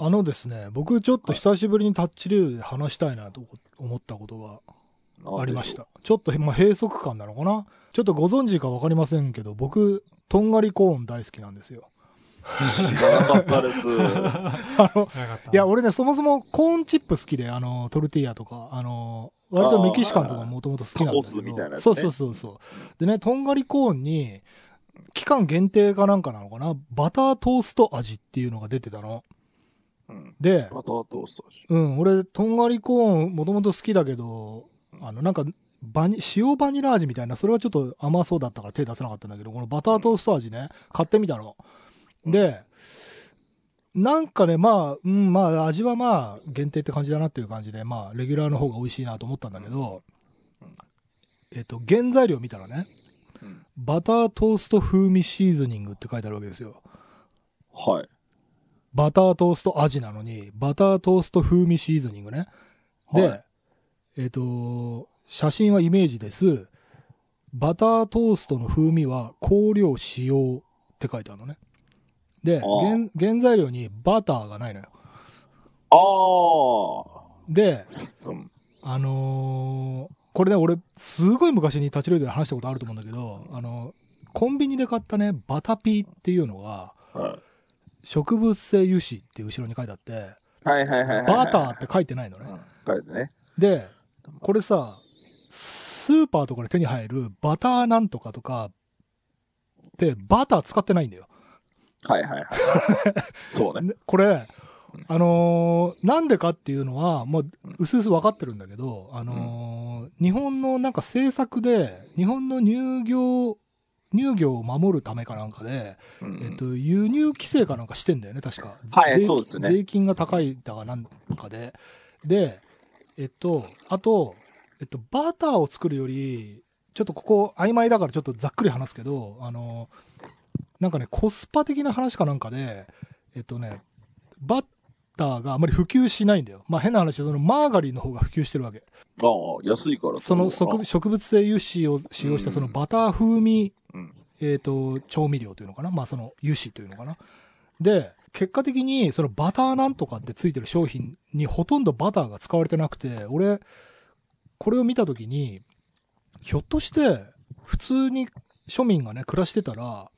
あのですね、僕ちょっと久しぶりにタッチレールで話したいなと思ったことがありまし。た。ちょっと、まあ、閉塞感なのかな？ちょっとご存知かわかりませんけど、僕、とんがりコーン大好きなんですよ。長かったです。あの、いや、俺ね、そもそもコーンチップ好きで、あの、トルティーヤとか、あの、割とメキシカンとかもともと好きなんだけタコスみたいなど、やつねそうそうそうそう。でね、とんがりコーンに、期間限定かなんかなのかな？バタートースト味っていうのが出てたの。うん。で、バタートースト味。うん、俺、とんがりコーンもともと好きだけど、あの、なんか、バニ、塩バニラ味みたいな、それはちょっと甘そうだったから手出せなかったんだけど、このバタートースト味ね、買ってみたの。で、なんかね、まあ、うん、まあ、味はまあ、限定って感じだなっていう感じで、まあ、レギュラーの方が美味しいなと思ったんだけどうん、えっと、原材料見たらね、うんバタートースト風味シーズニングって書いてあるわけですよ。はい。バタートースト味なのに、バタートースト風味シーズニングね。で、はいえっ、と、写真はイメージです。バタートーストの風味は香料使用って書いてあるのね。で、原原材料にバターがないのよ。あで、あ。うん。あのーこれね、俺、すごい昔に立ちレードで話したことあると思うんだけど、あの、コンビニで買ったね、バタピーっていうのが、はい。植物性油脂って後ろに書いてあって、はいはいはいはい。バターって書いてないのね。うん。書いてね。で、これさ、スーパーとかで手に入るバターなんとかとかってバター使ってないんだよ。はいはいはい。そうね。ねこれ、あのーなんでかっていうのは、もう、うすうす分かってるんだけど、あのー日本のなんか政策で、日本の乳業、乳業を守るためかなんかで、うんえっと、輸入規制かなんかしてんだよね、確か。はい税そうですね税金が高いだかなんかで。で、えっと、あと、えっと、バターを作るより、ちょっとここ曖昧だからちょっとざっくり話すけど、あの、なんかね、コスパ的な話かなんかで、えっとね、バターがあまり普及しないんだよ。まあ変な話で、そのマーガリンの方が普及してるわけ。ああ、安いからそのそう植植物性油脂を使用したそのバター風味うん。えっ、と、調味料というのかなまあその油脂というのかなで、結果的にそのバターなんとかってついてる商品にほとんどバターが使われてなくて、俺、これを見たときに、ひょっとして普通に庶民がね、暮らしてたら、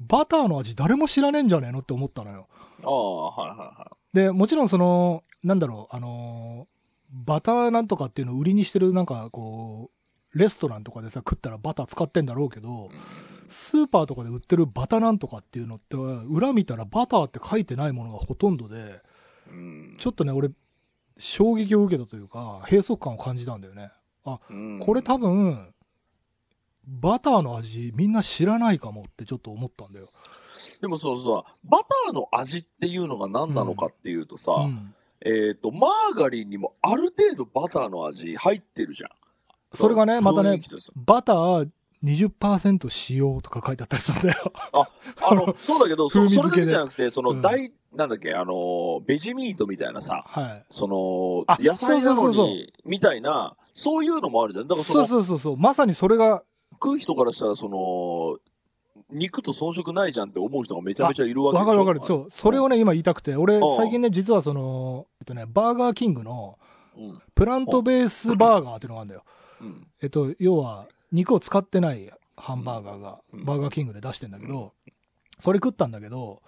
バターの味誰も知らねえんじゃねえのって思ったのよ。ああ、はいはいはで、もちろんその、なんだろう、あのバターなんとかっていうのを売りにしてるなんかこう、レストランとかでさ、食ったらバター使ってんだろうけど、スーパーとかで売ってるバタなんとかっていうのって、裏見たらバターって書いてないものがほとんどで、ちょっとね、俺、衝撃を受けたというか、閉塞感を感じたんだよね。うんこれ多分、バターの味みんな知らないかもってちょっと思ったんだよ。でもそうさ、バターの味っていうのが何なのかっていうとさ、うん。えっ、と、マーガリンにもある程度バターの味入ってるじゃん。それがね、またねバター20%使用とか書いてあったりするんだよ。あの、そうだけど、そそれだ付けじゃなくて、その、うん大、なんだっけ、あの、ベジミートみたいなさ、はい。そのあ、野菜なのに、みたいな、そういうのもあるじゃん。だからそそうの、そうそうそう。まさにそれが、食う人からしたら、その、肉と遜色ないじゃんって思う人がめちゃめちゃいるわけわかるわかる。う。そう。それをね、今言いたくて、俺うん、最近ね、実はその、えっとね、バーガーキングの、うん。プラントベースバーガーっていうのがあるんだよ。うん。えっと、要は、肉を使ってないハンバーガーが、うんバーガーキングで出してんだけど、それ食ったんだけど、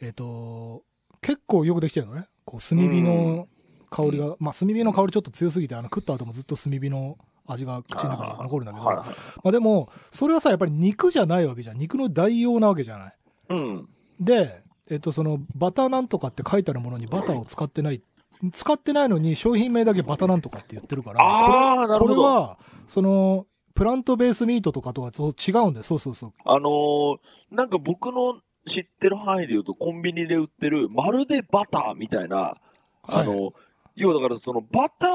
えっと、結構よくできてるのね。こう、炭火の香りが、まあ、炭火の香りちょっと強すぎて、あの、食った後もずっと炭火の味が口の中に残るんだけど、はいはい。まあでも、それはさ、やっぱり肉じゃないわけじゃん。肉の代用なわけじゃない。うん。で、えっと、その、バターなんとかって書いてあるものにバターを使ってない。使ってないのに商品名だけバターなんとかって言ってるから、ああ、なるこほど。れは、その、プラントベースミートとかとはそう違うんだよ。そうそうそう。あのーなんか僕の知ってる範囲で言うと、コンビニで売ってる、まるでバターみたいな、あの、はい要はだからそのバター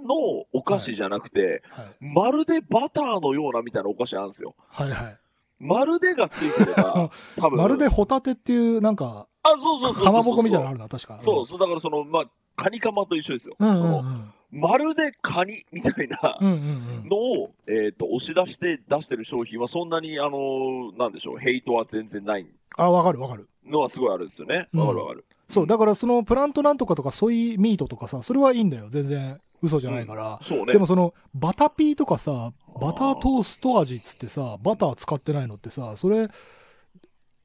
のお菓子じゃなくて、はい。まるでバターのようなみたいなお菓子あるんですよ。はいはい。まるでがついてれば、多分。まるでホタテっていう、なんか、あ、そうそうそう。かまぼこみたいなのあるな、確か。そう、そう、だからその、まあ、カニカマと一緒ですよ。うんうんうそのん。まるでカニみたいなうんうんうん。のを、えっ、と、押し出して出してる商品はそんなに、あのーなんでしょう、ヘイトは全然ない。あ、わかるわかる。のはすごいあるんですよね。うんわかるわかる。そう、だからそのプラントなんとかとかソイミートとかさ、それはいいんだよ。全然嘘じゃないから。そうね。でもその、バタピーとかさ、バタートースト味っつってさ、バター使ってないのってさ、それ、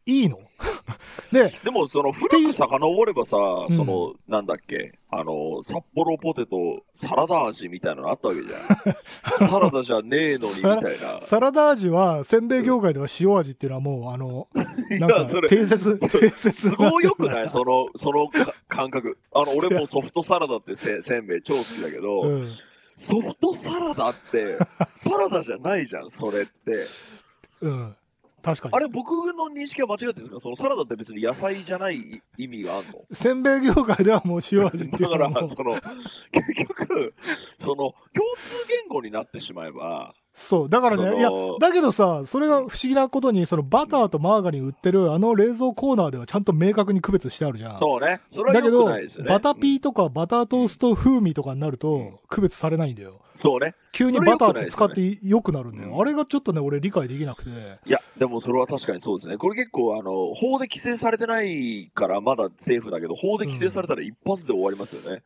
いいの？で、でも、その、古く遡ればさ、うんその、なんだっけ、あの、札幌ポテト、サラダ味みたいなのあったわけじゃん。サラダじゃねえのに、みたいな。サラダ味は、せんべい業界では塩味っていうのはもう、あの、なんか定説、定説すごいよくない？その、そのか感覚。あの、俺もソフトサラダってせせんべい超好きだけど、うん。ソフトサラダって、サラダじゃないじゃん、それって。うん。確かに。あれ、僕の認識は間違ってるんですか？そのサラダって別に野菜じゃない意味があるの？せんべい業界ではもう塩味っていうだから、その、結局、その、共通言語になってしまえば、そう。だからね、いや、だけどさ、それが不思議なことに、そのバターとマーガリン売ってるあの冷蔵コーナーではちゃんと明確に区別してあるじゃん。そうね。それは良だけど、くないですよね。バタピーとかバタートースト風味とかになると、区別されないんだよ。そうね。急にバターって使って良くなるんだよ。うんあれがちょっとね、俺理解できなくて。いや、でもそれは確かにそうですね。これ結構、あの、法で規制されてないからまだセーフだけど、法で規制されたら一発で終わりますよね。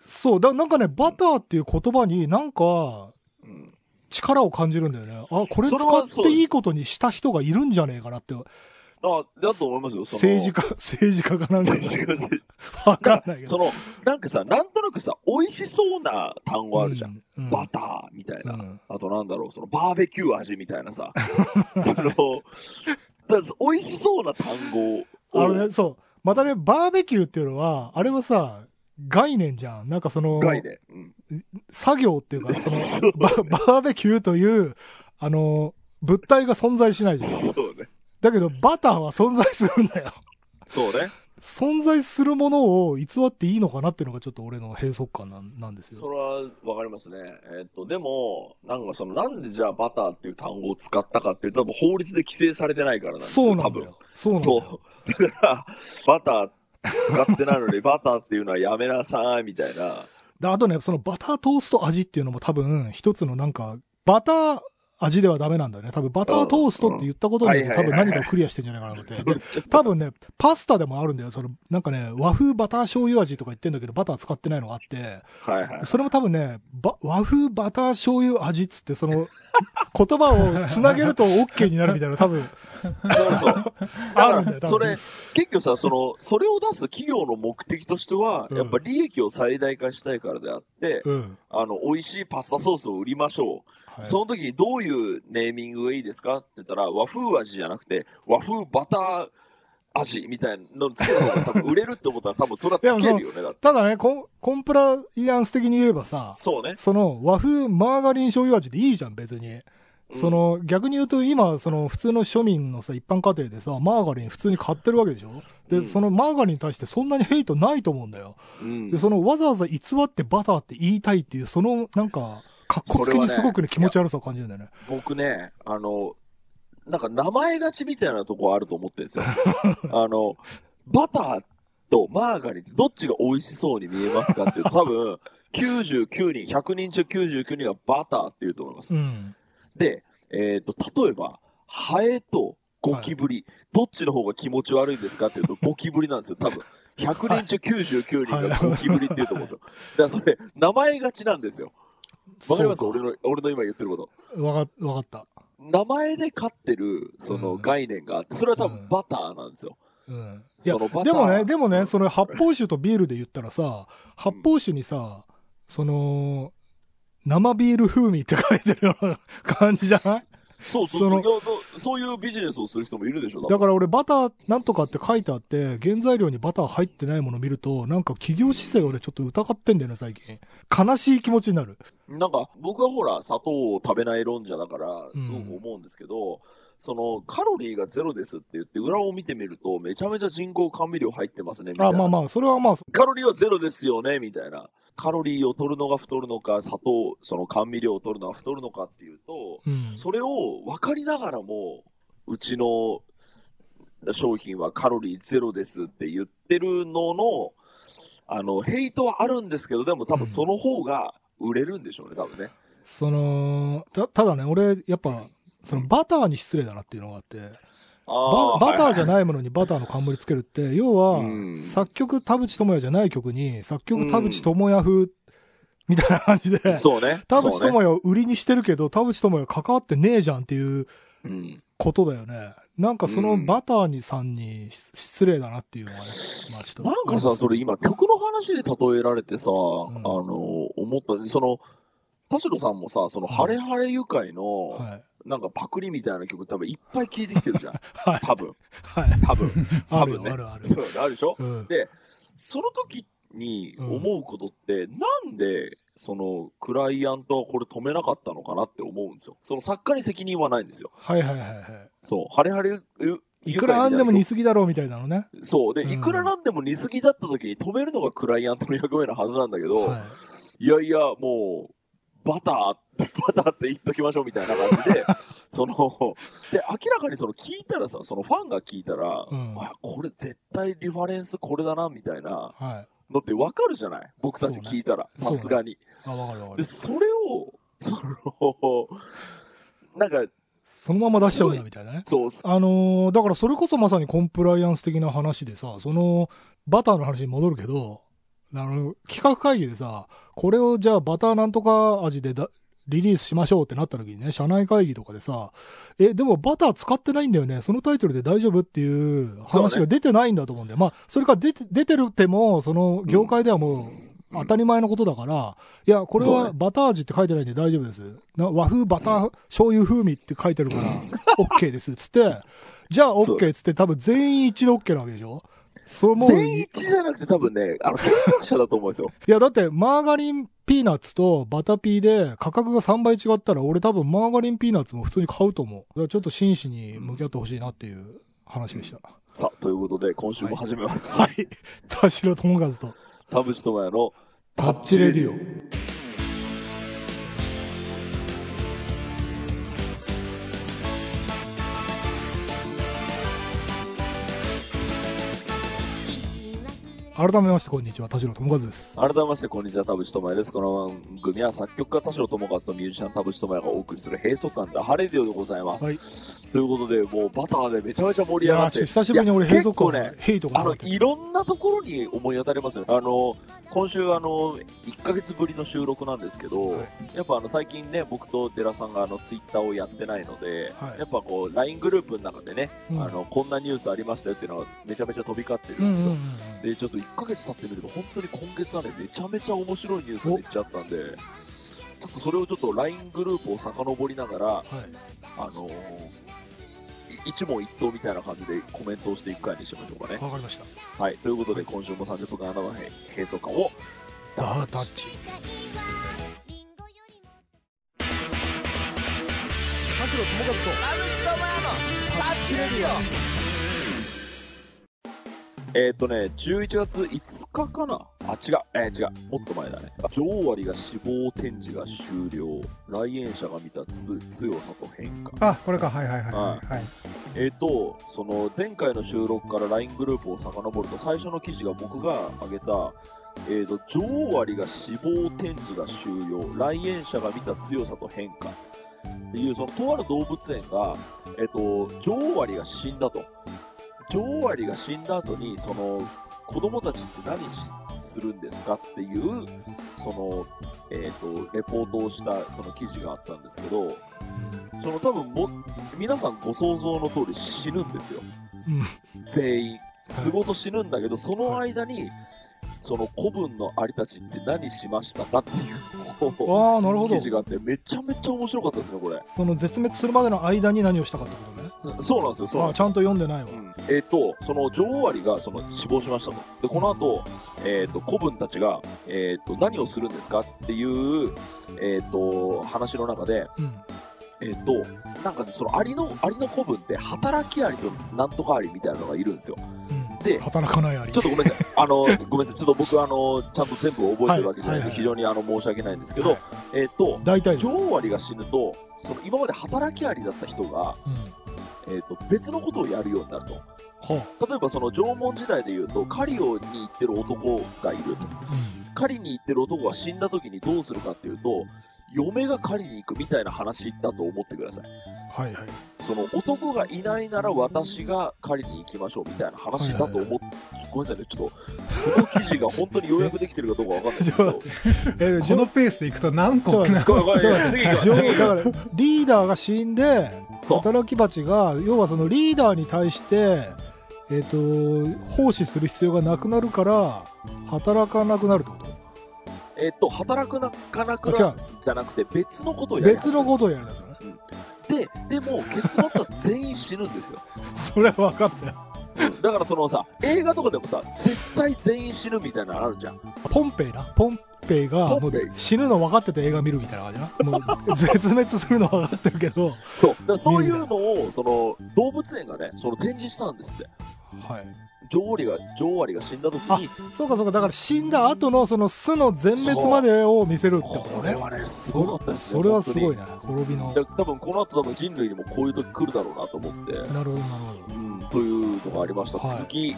そう、だなんかね、バターっていう言葉になんかうん。力を感じるんだよね。あ、これ使っていいことにした人がいるんじゃねえかなって。あ、だと思いますよ。政治家、政治家かなんかわかんないけど。その、なんかさ、なんとなくさ、美味しそうな単語あるじゃん。うん。うんバターみたいな。うんあとなんだろう、そのバーベキュー味みたいなさ。あの、美味しそうな単語を。あのね、そう。またね、バーベキューっていうのは、あれはさ、概念じゃん。なんかその、概念。うん。作業っていうか、その、ババーベキューという、あの、物体が存在しないじゃん。そうね。だけど、バターは存在するんだよ。そうね。存在するものを偽っていいのかなっていうのがちょっと俺の閉塞感なんなんですよ。それはわかりますね。えっと、でも、なんかその、なんでじゃあバターっていう単語を使ったかっていうと、多分法律で規制されてないからなんですよ。そうなんだよ。そうなんだよ。だから、バター使ってないのに、バターっていうのはやめなさい、みたいな。であとね、そのバタートースト味っていうのも多分一つのなんか、バター味ではダメなんだよね。多分バタートーストって言ったことによって多分何かをクリアしてんじゃないかなと思って。で多分ね、パスタでもあるんだよ。その、なんかね、和風バター醤油味とか言ってんだけど、バター使ってないのがあって、はいはい。それも多分ね、ば和風バター醤油味っつって、その、言葉をつなげると OK になるみたいな多分、そうそう。あるんだよ、多分。それ、結局さ、その、それを出す企業の目的としては、うんやっぱ利益を最大化したいからであって、うん。あの、美味しいパスタソースを売りましょう。はいその時にどういうネーミングがいいですか？って言ったら、和風味じゃなくて、和風バター味みたいなのつけた方が多分売れるって思ったら多分それはつけるよね、だって。ただねコン、コンプライアンス的に言えばさ、そうね。その和風マーガリン醤油味でいいじゃん、別に。うんその、逆に言うと今、その普通の庶民のさ、一般家庭でさ、マーガリン普通に買ってるわけでしょ？で、うんそのマーガリンに対してそんなにヘイトないと思うんだよ。うんで、そのわざわざ偽ってバターって言いたいっていう、そのなんか、かっこつけにすごくね、ね気持ち悪さを感じるんだよね。僕ね、あの、なんか名前勝ちみたいなとこあると思ってるんですよ。あの、バターとマーガリンどっちが美味しそうに見えますかっていうと多分、99人、100人中99人がバターって言うと思います。うん。で、えっ、と、例えば、ハエとゴキブリ、どっちの方が気持ち悪いですかっていうと、ゴキブリなんですよ、多分。100人中99人がゴキブリって言うと思うんですよ。だからそれ、名前勝ちなんですよ。わかります？俺の、俺の今言ってること。わか、わかった。名前で飼ってる、そのうん概念があって、それは多うん分バターなんですよ。うん。いやでもね、でもね、その発泡酒とビールで言ったらさ、発泡酒にさ、その、生ビール風味って書いてるような感じじゃない？そうそうそうそう。そういうビジネスをする人もいるでしょ、だから俺バターなんとかって書いてあって、原材料にバター入ってないもの見ると、なんか企業姿勢を俺ちょっと疑ってんだよね、最近。悲しい気持ちになる。なんか、僕はほら、砂糖を食べない論者だから、うんすごく思うんですけど、その、カロリーがゼロですって言って、裏を見てみると、めちゃめちゃ人工甘味料入ってますね、みたいな。あ、まあまあ、それはまあ、カロリーはゼロですよね、みたいな。カロリーを取るのが太るのか、砂糖、その甘味料を取るのが太るのかっていうと、うん。それを分かりながらも、うちの商品はカロリーゼロですって言ってるのの、あの、ヘイトはあるんですけど、でも多分その方が売れるんでしょうね、多分ね。その、た、ただね、俺、やっぱ、そのバターに失礼だなっていうのがあって、ババターじゃい。ないものにバターの冠つけるって、要はうん、作曲田淵智也じゃない曲に、作曲田淵智也風、みたいな感じで、そうね。田淵智也を売りにしてるけど、田淵智也関わってねえじゃんっていううん。ことだよね。なんかそのうんバターにさんにし失礼だなっていうのがね、まあちょっと。なんかさ、それ今曲の話で例えられてさ、んあの、思った、その、田代さんもさ、その、うんハレハレ愉快の、はい。なんかパクリみたいな曲多分いっぱい聴いてきてるじゃん。はい。多分。はい。多分。あるよ、多分ねあるある。そうあるでしょ？うん。で、その時に思うことって、なんで、その、クライアントはこれ止めなかったのかなって思うんですよ。その作家に責任はないんですよ。はいはいはいはい。そう、ハレハレ、ういくらなんでも愉似すぎだろうみたいなのね。快そう。で、うんいくらなんでも似すぎだった時に止めるのがクライアントの役目のはずなんだけど、はい。いやいや、もう、バター、バターって言っときましょうみたいな感じで、その、で、明らかにその聞いたらさ、そのファンが聞いたら、うんあ、これ絶対リファレンスこれだな、みたいなはい。のってわかるじゃない？僕たち聞いたら、さすがに。あ、わかるわかで、る。それを、その、なんか、そのまま出しちゃうんだみたいなね。そう、あのーだからそれこそまさにコンプライアンス的な話でさ、その、バターの話に戻るけど、あの、企画会議でさ、これをじゃあバターなんとか味でだリリースしましょうってなった時にね、社内会議とかでさ、え、でもバター使ってないんだよね、そのタイトルで大丈夫っていう話が出てないんだと思うんだよ。まあ、それから出て、出てるっても、その業界ではもう、当たり前のことだから、いや、これはバター味って書いてないんで大丈夫です。な和風バター醤油風味って書いてるから、OK です。つって、じゃあ OK つって多分全員一度 OK なわけでしょそれもう、い全じゃなくて多分ね、あの、者だと思うんですよ。やだってマーガリンピーナッツとバタピーで価格が3倍違ったら俺多分マーガリンピーナッツも普通に買うと思う。だからちょっと真摯に向き合ってほしいなっていう話でした。さあ、ということで、今週も始めます。はい。田代智和と田淵智也のタッチレディオ。改めましてこんにちは、田代智和です。改めまして、こんにちは、田淵智也です。この番組は作曲家田代智和とミュージシャン田淵智也がお送りする閉塞感ダハレディオでございます。はい。ということで、もうバターでめちゃめちゃ盛り上がって。久しぶりに俺閉塞感ね、ヘイとかあの、いろんなところに思い当たりますよ。あの、今週あの、1ヶ月ぶりの収録なんですけど、はいやっぱあの、最近ね、僕と寺さんがあの、ツイッターをやってないので、はいやっぱこう、LINE グループの中でね、うんあの、こんなニュースありましたよっていうのがめちゃめちゃ飛び交ってるうんうんんですよ。うんで、ちょっと1ヶ月経ってみると、本当に今月はね、めちゃめちゃ面白いニュースがめっちゃあったんで、ちょっとそれをちょっと LINE グループを遡りながら、はい。あのーい一問一答みたいな感じでコメントをしていく回にしましょうかね。わかりました。はい。ということで、今週も30分間あなたの閉塞感を、ダータッチ。田代智和とタッチレディえっ、とね、11月5日かなあ、違う、えー違う、もっと前だね。女王割が死亡展示が終了。来園者が見たつ強さと変化。あ、これか、はいはいはいはい。はい、えっ、と、その前回の収録から LINE グループを遡ると、最初の記事が僕が挙げた、えっ、と、女王割が死亡展示が終了。来園者が見た強さと変化。っていう、その、とある動物園が、えっ、と、女王割が死んだと。女王アリが死んだ後に、その、子供たちって何しするんですかっていう、その、えっ、と、レポートをした、その記事があったんですけど、その多分も、皆さんご想像の通り死ぬんですよ。うん。全員。すごと死ぬんだけど、その間に、その古文のアリたちって何しましたかっていう、こああ、なるほどう記。事があって、めちゃめちゃ面白かったですね、これ。その絶滅するまでの間に何をしたかってことね。そうなんですよ、そうああ、ちゃんと読んでないわ。うんえっ、と、その女王アリがその死亡しましたと。で、この後、えっ、と、古文たちが、えっ、と、何をするんですかっていう、えっ、と、話の中で、うん。えっ、と、なんかね、そのアリの、アリの古文って、働きアリとなんとかアリみたいなのがいるんですよ。うん。で働かないあり。ちょっとごめんなさい。あの、ごめんなさい。ちょっと僕、あの、ちゃんと全部覚えてるわけじゃないんで、非常にあの、申し訳ないんですけど、はいえっ、と、大体。女王アリが死ぬと、その今まで働きアリだった人が、うん。えっ、と、別のことをやるようになると。は例えばその縄文時代で言うと、狩りをに行ってる男がいると。あ。狩りに行ってる男が死んだ時にどうするかっていうと、嫁が借りに行くみたいな話だと思ってください。はいはい。その男がいないなら私が借りに行きましょうみたいな話だと思って、ごめんなさいね、ちょっと、この記事が本当に要約できてるかどうかわかんないですけど、えこのペースでいくと何個なごめんごめんちょっと次だか ら、リーダーが死んで、そう働き蜂が、要はそのリーダーに対して、えっ、と、奉仕する必要がなくなるから、働かなくなるってこと？えっと、働くなかなくなじゃなくて別のことをやる。別のことをやるんだからね。で、でも結末は全員死ぬんですよ。それは分かったよ。だからそのさ、映画とかでもさ、絶対全員死ぬみたいなのあるじゃん。ポンペイな。ポンペイが、もう死ぬの分かってて映画見るみたいな感じな。もう、絶滅するの分かってるけど、そう。だそういうのを、その、動物園がね、その展示したんですって。はい。女王アリが、女王アリが死んだ時に、そうかそうか、だから死んだ後のその巣の全滅までを見せるってことね。これはね、すごかったですよ。それはすごいね。ね。滅びの。だ多分この後多分人類にもこういう時来るだろうなと思って、なるほど、なるほど。うん、というのがありました。はい次、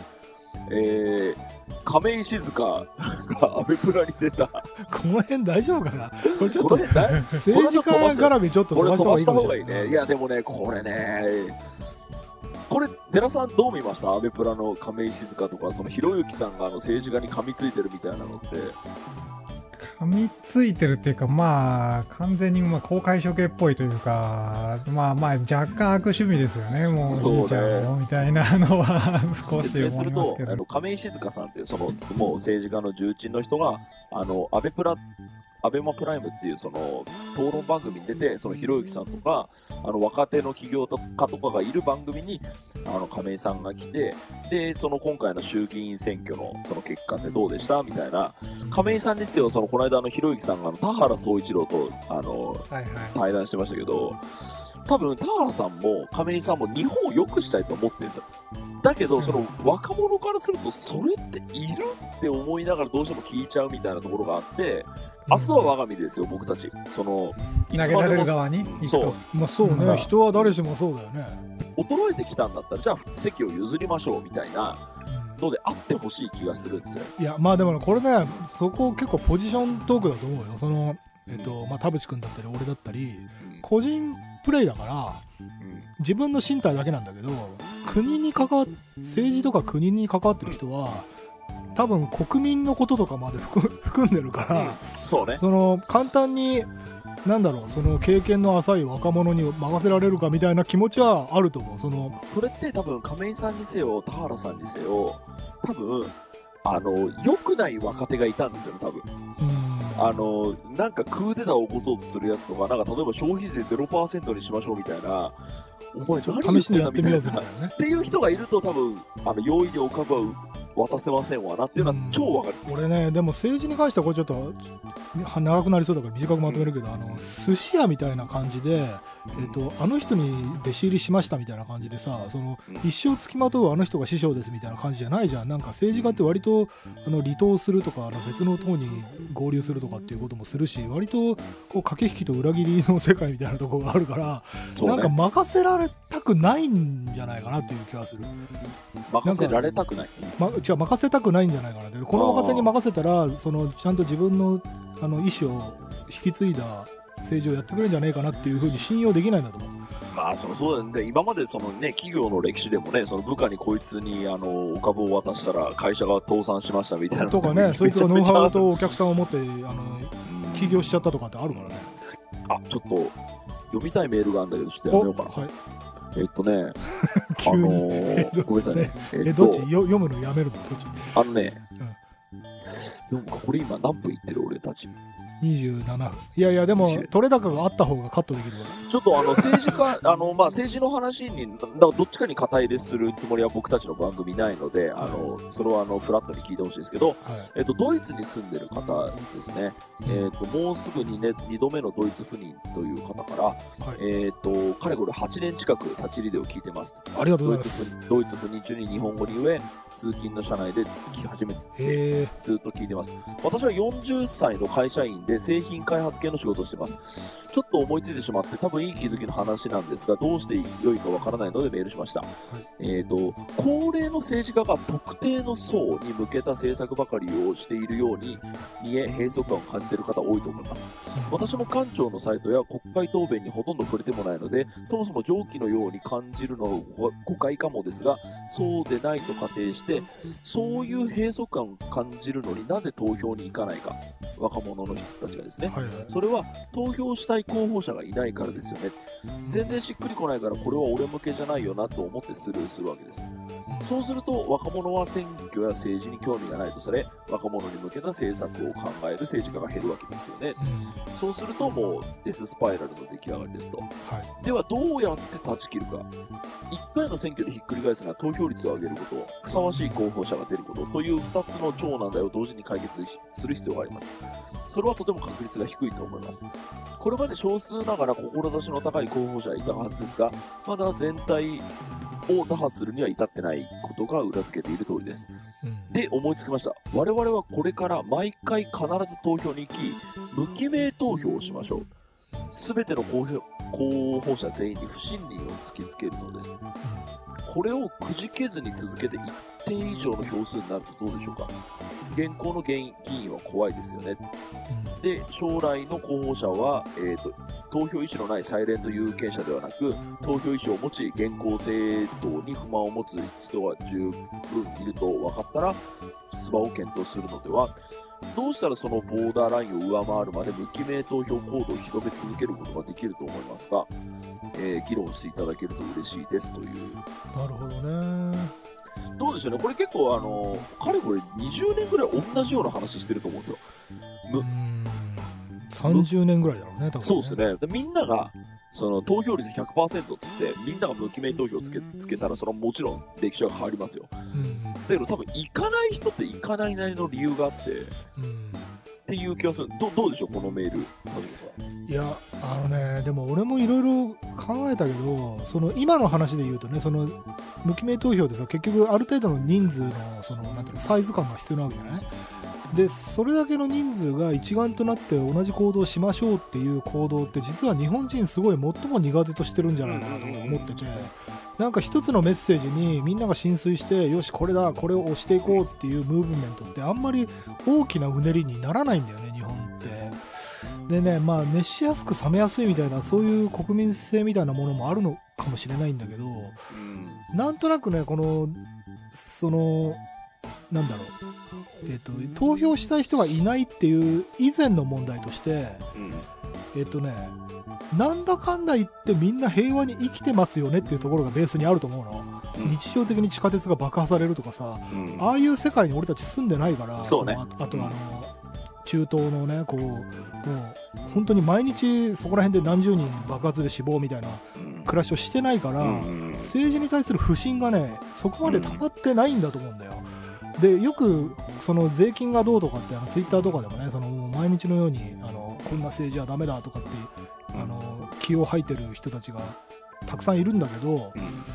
えー、亀井静香がアベプラに出た。この辺大丈夫かな？これちょっこと政治家絡みちょっと飛ばした方方がいいかもしれないがいいね。いや、でもね、これね、これ、寺さんどう見ました？アベプラの亀井静香とか、そのひろゆきさんがあの政治家に噛みついてるみたいなのって、噛みついてるっていうか、まあ、完全にまあ公開処刑っぽいというか、まあまあ、若干悪趣味ですよね、もう、そうね。みたいなのは少し思いますけ、ど。あの亀井静香さんっていう、その、もう政治家の重鎮の人が、あの、アベプラ、アベマプライムっていうその討論番組に出て、そのひろゆきさんとか、あの若手の起業家とかがいる番組に、あの亀井さんが来て、で、その今回の衆議院選挙のその結果ってどうでした？みたいな、亀井さんにしては、そのこの間あのひろゆきさんがあの田原総一郎と、あの、はいはい。対談してましたけど、多分田原さんも亀井さんも日本を良くしたいと思ってるんですよ。だけど、その若者からすると、それっているって思いながらどうしても聞いちゃうみたいなところがあって、明日は我が身ですよ、僕たち。その、投げられる側に？そうと。まあそううんね、人は誰しもそうだよね。衰えてきたんだったら、じゃあ席を譲りましょうみたいなのであってほしい気がするんですよ。いや、まあでもね、これね、そこ結構ポジショントークだと思うよ。その、えっと、まあ田淵君だったり俺だったり、個人プレイだから、自分の身体だけなんだけど、国に関わっ、政治とか国に関わってる人は、多分国民のこととかまで含 含んでるから、そうね。その簡単に、なんだろう、その経験の浅い若者に任せられるかみたいな気持ちはあると思う。その、それって多分亀井さんにせよ、田原さんにせよ、多分、あの、良くない若手がいたんですよね、多分。うん。あの、なんかクーデターを起こそうとするやつとか、なんか例えば消費税0%にしましょうみたいな、お前試してにやってみようぜみたいなね。っていう人がいると多分、あの、容易にお株は渡せませんわなっていうのは超わかる。俺ね、でも政治に関してはこれちょっとは長くなりそうだから短くまとめるけど、あの寿司屋みたいな感じで、えっとあの人に弟子入りしましたみたいな感じでさそのうん一生付きまとうあの人が師匠ですみたいな感じじゃないじゃんなんか政治家って割とあの離党するとかあの別の党に合流するとかっていうこともするし割とこう駆け引きと裏切りの世界みたいなところがあるから、そうなんかね。任せられたくないんじゃないかなっていう気がする。任せられたくない。ま、違う任せたくないんじゃないかなこの若手に任せたらそのちゃんと自分のあの意思を引き継いだ政治をやってくれるんじゃないかなっていうふうに信用できないんだと思うまあ、そのそうだよね。今までそのね、企業の歴史でもね、その部下にこいつに、あの、お株を渡したら会社が倒産しましたみたいな。とかね そいつがノウハウとお客さんを持ってあのうん起業しちゃったとかってあるからねあ、ちょっと、読みたいメールがあるんだけど、ちょっとやめようかな。はい、えっとね、急あのに、ー、ごめんなさいね。ええっとどっち？よ読むのやめるの？どっち？あのね、読むか、これ今何分いってる俺たち。27分。いやいやでも取れ高があった方がカットできるかちょっとあの、政治家、あの、まあ、政治の話に、だどっちかに肩入れするつもりは僕たちの番組ないので、あの、それはあの、フラットに聞いてほしいですけど、ら、はい。えっと、ドイツに住んでる方ですね。えっと、もうすぐにね、2度目のドイツ赴任という方から、はい。えっと、かれこれ8年近く立ち入りでを聞いてます。ありがとうごドイざいます。ドイツ赴任中に日本語に言え、通勤の車内で聞き始めて、えずっと聞いてます。私は40歳の会社員で製品開発系の仕事をしてます。ちょっと思いついてしまって、多分いい気づきの話なんですが、どうして良いかわからないのでメールしました。えっ、と、高齢の政治家が特定の層に向けた政策ばかりをしているように見え、閉塞感を感じている方多いと思います。私も官庁のサイトや国会答弁にほとんど触れてもないので、そもそも上記のように感じるのは誤誤解かもですが、そうでないと仮定して、そういう閉塞感を感じるのになぜ投票に行かないか、若者の人たちがですね。はいはい。それは投票したい候補者がいないからですよね。全然しっくりこないからこれは俺向けじゃないよなと思ってスルーするわけです。そうすると若者は選挙や政治に興味がないとされ、若者に向けた政策を考える政治家が減るわけですよね。うんそうするともうデススパイラルの出来上がりですと。はい。ではどうやって断ち切るか。1回の選挙でひっくり返すのは投票率を上げること、ふさわしい候補者が出ることという2つの長難題を同時に解決する必要があります。それはとても確率が低いと思います。これまで少数ながら志の高い候補者がいたはずですが、まだ全体を打破するには至ってないことが裏付けている通りです。うんで、思いつきました。我々はこれから毎回必ず投票に行き、無記名投票をしましょう。すべての候補者全員に不信任を突きつけるのです。これをくじけずに続けて一定以上の票数になるとどうでしょうか？現行の議員議員は怖いですよね。で、将来の候補者は、えーと、投票意思のないサイレント有権者ではなく、投票意思を持ち、現行制度に不満を持つ人は十分いると分かったら、出馬を検討するのでは、どうしたらそのボーダーラインを上回るまで無記名投票行動を広め続けることができると思いますが、えー議論していただけると嬉しいですという。なるほどね。どうでしょうね、これ結構、あの、かれこれ20年ぐらい同じような話してると思うんですよ。むうん。30年ぐらいだろうね、多分、そうですね。でみんなが、その投票率100%っつって、みんなが無記名投票つけつけたら、それはもちろん歴史は変わりますよ。だうん。けど多分行かない人って行かないなりの理由があって、っうん。ていう気がする。どどうでしょう、このメール。いや、あのね、でも俺もいろいろ考えたけど、その今の話で言うとね、その無記名投票でさ、結局ある程度の人数の、その、なんていうの、サイズ感が必要なわけじゃない？で、それだけの人数が一丸となって同じ行動をしましょうっていう行動って、実は日本人すごい最も苦手としてるんじゃないかなと思ってて、なんか一つのメッセージにみんなが浸水して、よし、これだ、これを押していこうっていうムーブメントってあんまり大きなうねりにならないんだよね、日本って。でね、まあ、熱しやすく冷めやすいみたいな、そういう国民性みたいなものもあるのかもしれないんだけど、うん。なんとなくね、この、その、なんだろう、えっ、と、投票したい人がいないっていう以前の問題として、うん。えっ、とね、なんだかんだ言ってみんな平和に生きてますよねっていうところがベースにあると思うの。うん。日常的に地下鉄が爆破されるとかさ、うん。ああいう世界に俺たち住んでないから、ね。のああとあの、中東のね、こう、もう、本当に毎日そこら辺で何十人爆発で死亡みたいなうん。暮らしをしてないから、うん。政治に対する不信がね、そこまで溜まってないんだと思うんだよ。で、よく、その税金がどうとかって、あのツイッターとかでもね、その毎日のように、あの、こんな政治はだめだとかって、あの、気を吐いてる人たちがたくさんいるんだけど、うん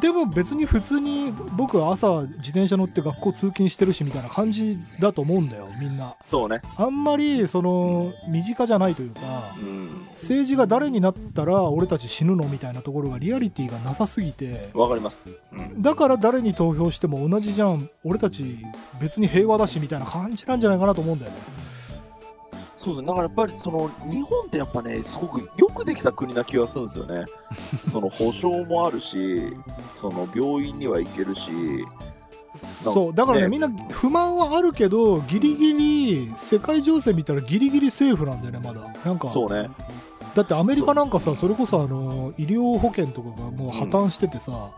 でも別に普通に僕は朝自転車乗って学校通勤してるしみたいな感じだと思うんだよ、みんな。そうね。あんまり、その、身近じゃないというか、うん。政治が誰になったら俺たち死ぬのみたいなところがリアリティがなさすぎて、わかります。うん。だから誰に投票しても同じじゃん、俺たち別に平和だしみたいな感じなんじゃないかなと思うんだよね。そうですね。だからやっぱり、その、日本ってやっぱね、すごくよくできた国な気がするんですよね。その、保障もあるし、その、病院には行けるし、そう、だからね、ねみんな不満はあるけど、ギリギリ、世界情勢見たらギリギリセーフなんだよね、まだ。なんか、そうね。だってアメリカなんかさ、それこそあの医療保険とかがもう破綻しててさ、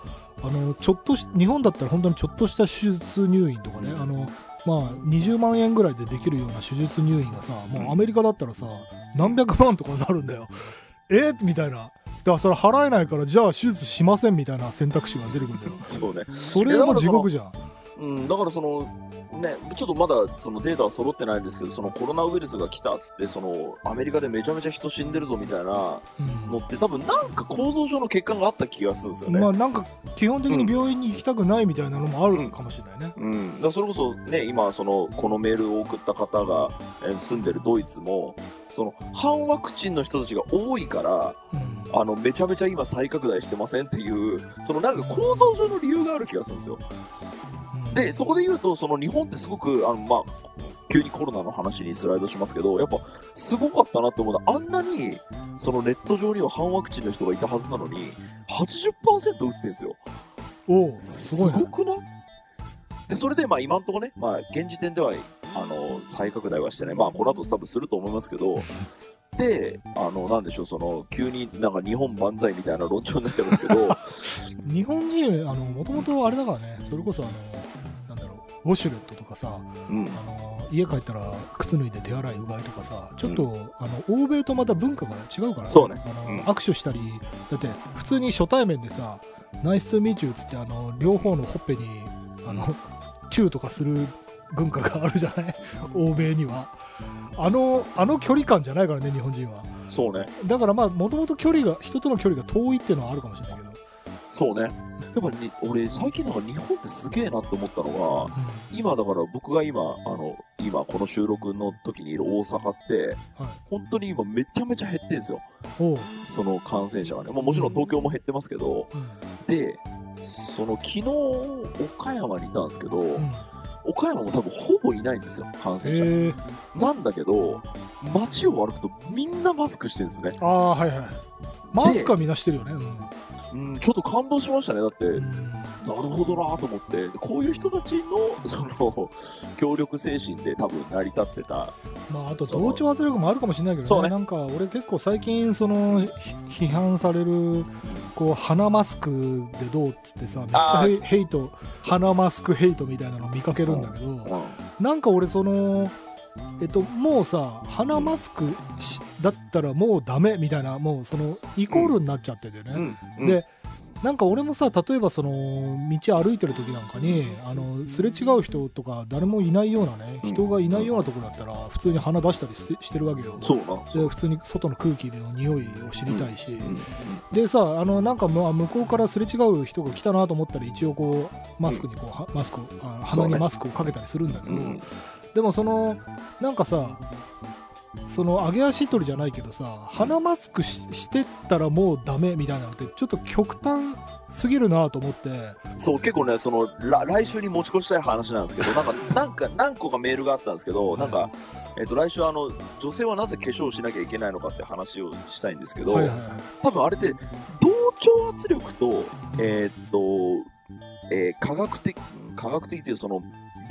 あのちょっとし日本だったら本当にちょっとした手術入院とかね、あのまあ、20万円ぐらいでできるような手術入院がさ、もうアメリカだったらさ、何百万とかになるんだよ。え？みたいな。だからそれ払えないから、じゃあ手術しませんみたいな選択肢が出てくるんだよ。そうね。それも地獄じゃん。うん、だからその、ね、ちょっとまだそのデータは揃ってないんですけど、そのコロナウイルスが来たっつって、そのアメリカでめちゃめちゃ人死んでるぞみたいなうんのって、多分なんか構造上の欠陥があった気がするんですよね。まあなんか基本的に病院に行きたくないみたいなのもあるかもしれないね。うん、だからそれこそね、今その、このメールを送った方が、えー住んでるドイツも、そその、反ワクチンの人たちが多いから、うんあの、めちゃめちゃ今再拡大してませんっていう、そのなんか構造上の理由がある気がするんですよ。うんで、そこで言うと、その日本ってすごく、あの、まあ、急にコロナの話にスライドしますけど、やっぱ、すごかったなって思うのは、あんなに、そのネット上には反ワクチンの人がいたはずなのに、80%打ってんですよ。おうすごいね。くない？で、それで、まあ今んとこね、まあ現時点では、あの、再拡大はしてない。まあこの後多分すると思いますけど、で、あの、なんでしょう、その、急になんか日本万歳みたいな論調になってるんですけど、日本人、あの、もともとあれだからね、それこそあの、ウォシュレットとかさ、うん。あの、家帰ったら靴脱いで手洗いうがいとかさ、ちょっと、あの、欧米とまた文化が違うからそうねうん握手したり、だって、普通に初対面でさ、ナイストゥミーチューつって、あの、両方のほっぺに、あの、チューとかする文化があるじゃない？欧米には。あの、あの距離感じゃないからね、日本人は。そうね。だからまあ、もともと距離が、人との距離が遠いっていうのはあるかもしれないけど。そうね。やっぱに、俺、最近なんか日本ってすげえなって思ったのが、今だから僕が今、あの、今この収録の時にいる大阪って、はい本当に今めちゃめちゃ減ってんですよ。その感染者がね。まあもちろん東京も減ってますけど、うんで、その昨日、岡山にいたんですけど、うん岡山も多分ほぼいないんですよ、感染者。ええなんだけど、街を歩くとみんなマスクしてるんですね。ああ、はいはい。マスクはみんなしてるよね。うん、ちょっと感動しましたね。だって、うん。なるほどなと思って、こういう人たちの、その、協力精神で多分成り立ってた。まあ、あと同調圧力もあるかもしれないけどね、ねなんか俺結構最近、そのひ批判されるこう鼻マスクでどうっつってさ、めっちゃあヘイト、鼻マスクヘイトみたいなの見かけるんだけど、うん。なんか俺、その、えっと、もうさ、鼻マスクしだったらもうダメみたいな、もうそのイコールになっちゃっててね。うん。で、なんか俺もさ、例えばその道歩いてる時なんかに、あのすれ違う人とか、誰もいないようなね、うん人がいないようなところだったら、普通に鼻出したりしてるわけよ。そうな。で普通に外の空気の匂いを知りたいし、うん。でさあのなんかまあ向こうからすれ違う人が来たなと思ったら一応こうマスクにこう、はマスクをあ鼻にマスクをかけたりするんだけど、うん。でもそのなんかさその上げ足取りじゃないけどさ鼻マスクししてったらもうダメみたいなのってちょっと極端すぎるなと思って。そう、結構ね、その、ら来週に持ち越したい話なんですけど、なんか、なんか、何個かメールがあったんですけど、なんか、えっと、来週あの、女性はなぜ化粧をしなきゃいけないのかって話をしたいんですけど、はいはいはい。多分あれって、同調圧力と、えーっと、えー科学的、科学的っていうその、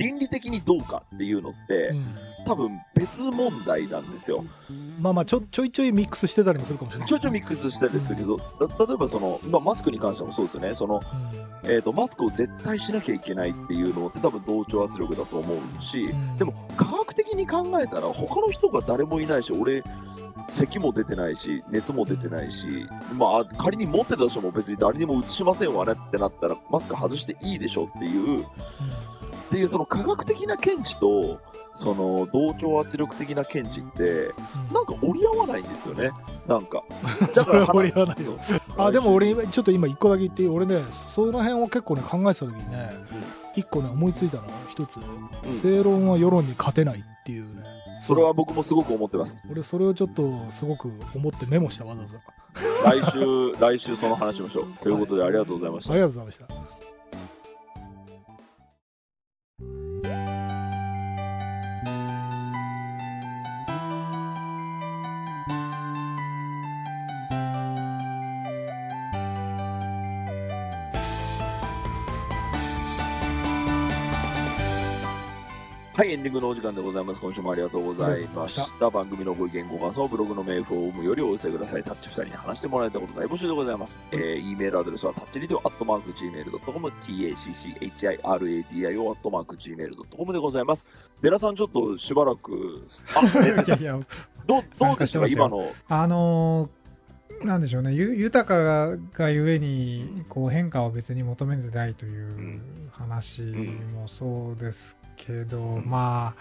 倫理的にどうかっていうのって、うん。多分別問題なんですよ。まあまあちょちょいちょいミックスしてたりもするかもしれない。ちょいちょいミックスしてですけど、た例えばその、まあ、マスクに関してもそうですよね。その、えーっと、マスクを絶対しなきゃいけないっていうのって多分同調圧力だと思うし、うん。でも科学的に考えたら他の人が誰もいないし、俺、咳も出てないし、熱も出てないし、まあ仮に持ってた人も別に誰にも移しませんわねってなったら、マスク外していいでしょっていう、っていうその科学的な見地と、その同調圧力的な見地って、うんなんか折り合わないんですよね。なんか。それは折り合わないそうあでも俺ちょっと今一個だけ言っていい俺ねその辺を結構ね考えてた時にね一個ね思いついたのが一つ、正論は世論に勝てないっていうねそれは僕もすごく思ってます。俺それをちょっとすごく思ってメモしたわざわざ来週、来週その話しましょう。ということでありがとうございましたあ。りがとうございましたンディングのお時間でございます。今週もありがとうございまありがとうございまし。した番組のご意見、ご感想、ブログのメールフォームよりお寄せください。タッチ2人に話してもらいたいこと大募集でございます。えー、e メールアドレスはタッチリディオアットマーク Gmail.com、tacchiradio アットマーク Gmail.com でございます。デラさん、ちょっとしばらく、あ、えいやいや、どう、ど参うでしてたか、今の。あのーなんでしょうね、ゆ豊かががゆえにこう変化を別に求めてないという話もそうですけど、ん。ま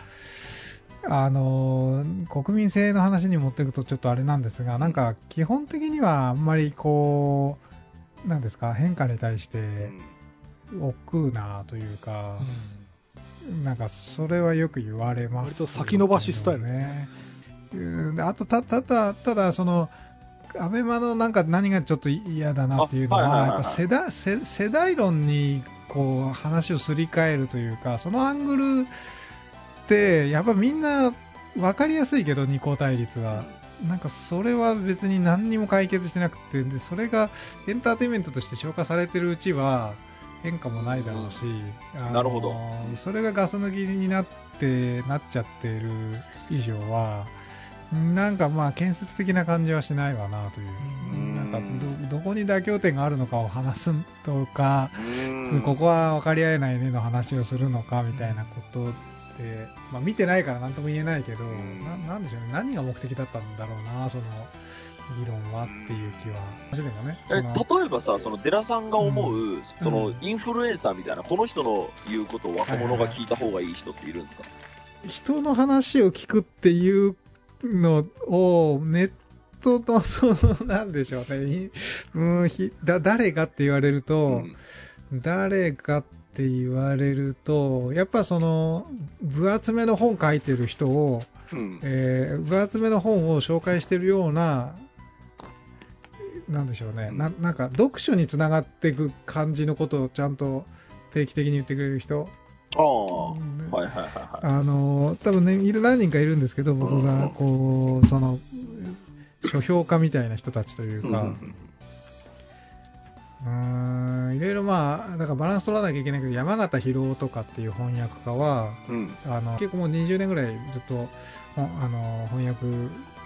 あ、あのー国民性の話に持っていくとちょっとあれなんですが、なんか基本的にはあんまりこう、なんですか、変化に対して億劫なというかう、ん。なんかそれはよく言われます、割と先延ばしスタイルね。あとたただただそのアベマのなんか何がちょっと嫌だなっていうのはやっぱ世代世世代論にこう話をすり替えるというかそのアングルってやっぱみんな分かりやすいけど二項対立は。なんかそれは別に何にも解決してなくてでそれがエンターテインメントとして消化されてるうちは変化もないだろうし、なるほど。それがガス抜きになってなっちゃってる以上はなんかまあ建設的な感じはしないわなという。うん。なんかどどこに妥協点があるのかを話すとか、うんここは分かり合えないねの話をするのかみたいなことで、まあ、見てないから何とも言えないけど、ん。ななんでしょうね。何が目的だったんだろうなその議論はっていう気は。もね。そのえ例えばさ、そのデラさんが思う、そのうん。インフルエンサーみたいな、この人の言うことを若者が聞いた方がいい人っているんですか、人の話を聞くっていうのをネットのそのなんでしょうね。いうんひだ誰がって言われると、うん誰かって言われるとやっぱその分厚めの本書いてる人を、うん。えー分厚めの本を紹介してるようななんでしょうね。ななんか読書につながっていく感じのことをちゃんと定期的に言ってくれる人、ああ、はいはいはいはい。あの多分ねいる何人かいるんですけど僕がこうその書評家みたいな人たちというか、うんうーんいろいろまあだからバランス取らなきゃいけないけど山形博夫とかっていう翻訳家はうん。あの結構もう20年ぐらいずっと本あの翻訳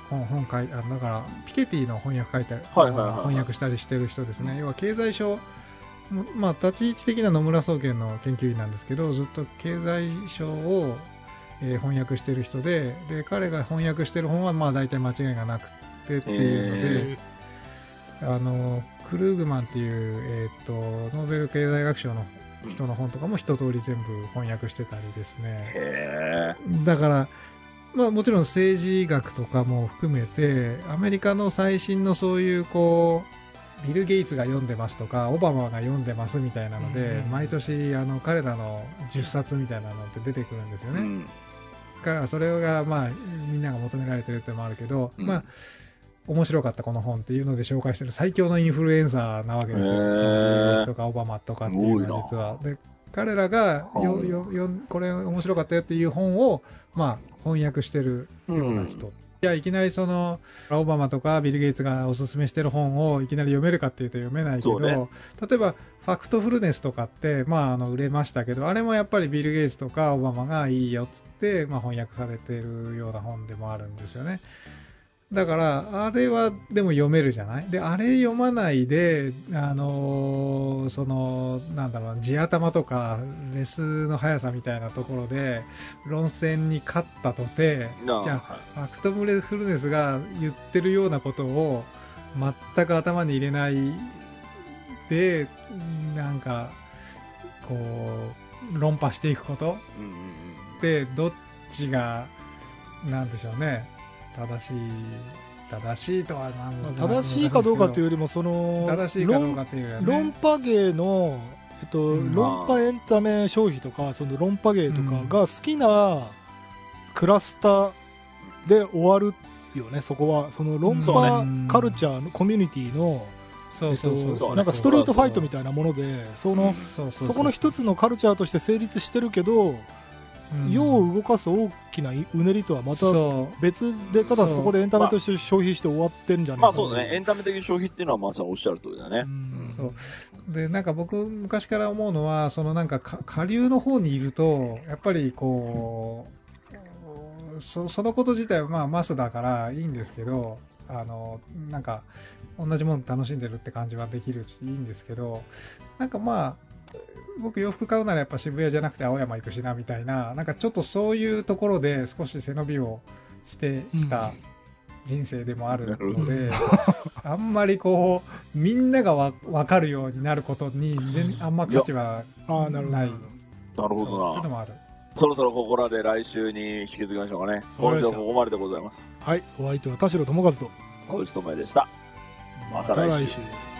本本書いあだからピケティの翻訳書いたり、はいはい翻訳したりしてる人ですね。要は経済書もまあ立ち位置的な野村総研の研究員なんですけどずっと経済書を、えー翻訳してる人でで彼が翻訳してる本はまあ大体間違いがなくてっていうので、へあのクルーグマンっていう、えー、とノーベル経済学賞の人の本とかも一通り全部翻訳してたりですね。へだから、まあ、もちろん政治学とかも含めてアメリカの最新のそういうこうビル・ゲイツが読んでますとかオバマが読んでますみたいなので、毎年あの彼らの10冊みたいなのって出てくるんですよね。えうん。だからそれがまあみんなが求められてるってのもあるけど、うん。まあ面白かったこの本っていうので紹介してる最強のインフルエンサーなわけですよ。へーそのビル・ゲイツとかオバマとかっていうのは実は。で彼らがよはいよよこれ面白かったよっていう本をまあ翻訳してるような人。じゃあいきなりそのオバマとかビル・ゲイツがおすすめしてる本をいきなり読めるかっていうと読めないけど、ね例えばファクトフルネスとかって、まあ、あの売れましたけどあれもやっぱりビル・ゲイツとかオバマがいいよっつって、まあ、翻訳されてるような本でもあるんですよねだからあれはでも読めるじゃない？であれ読まないであのーそのなんだろう地頭とかレスの速さみたいなところで論戦に勝ったとてじゃあファクトフルネスが言ってるようなことを全く頭に入れないでなんかこう論破していくこと？ってどっちがなんでしょうね正しい正しいとは正しいかどうかといううよりもその正しいかどう論かっていうよりは論ね破芸の、えっとうん。論破エンタメ消費とかその論破芸とかが好きなクラスターで終わるよねそこは。その論破ね。カルチャーのコミュニティの、えっとなんかストリートファイトみたいなものでそのそこの一つのカルチャーとして成立してるけど、うん世を動かす大きなうねりとはまた別でただそこでエンタメとして消費して終わってんじゃないかなまあそうだね、エンタメ的消費っていうのはまさにおっしゃる通りだね。うん。そう。でなんか僕昔から思うのはそのなんかか下流の方にいるとやっぱりこうそそのこと自体はまあマスだからいいんですけどあのなんか同じもの楽しんでるって感じはできるしいいんですけどなんかまあ僕洋服買うならやっぱ渋谷じゃなくて青山行くしなみたいな。なんかちょっとそういうところで少し背伸びをしてきた人生でもあるので、あんまりこうみんながわ分かるようになることに全あんま価値はああなるほどないなるほどな。いうのもある。そろそろここらで来週に引き継ぎましょうかね。今週はここまででございます。はいお相手は田代智和と。小内智也でした。また来週。週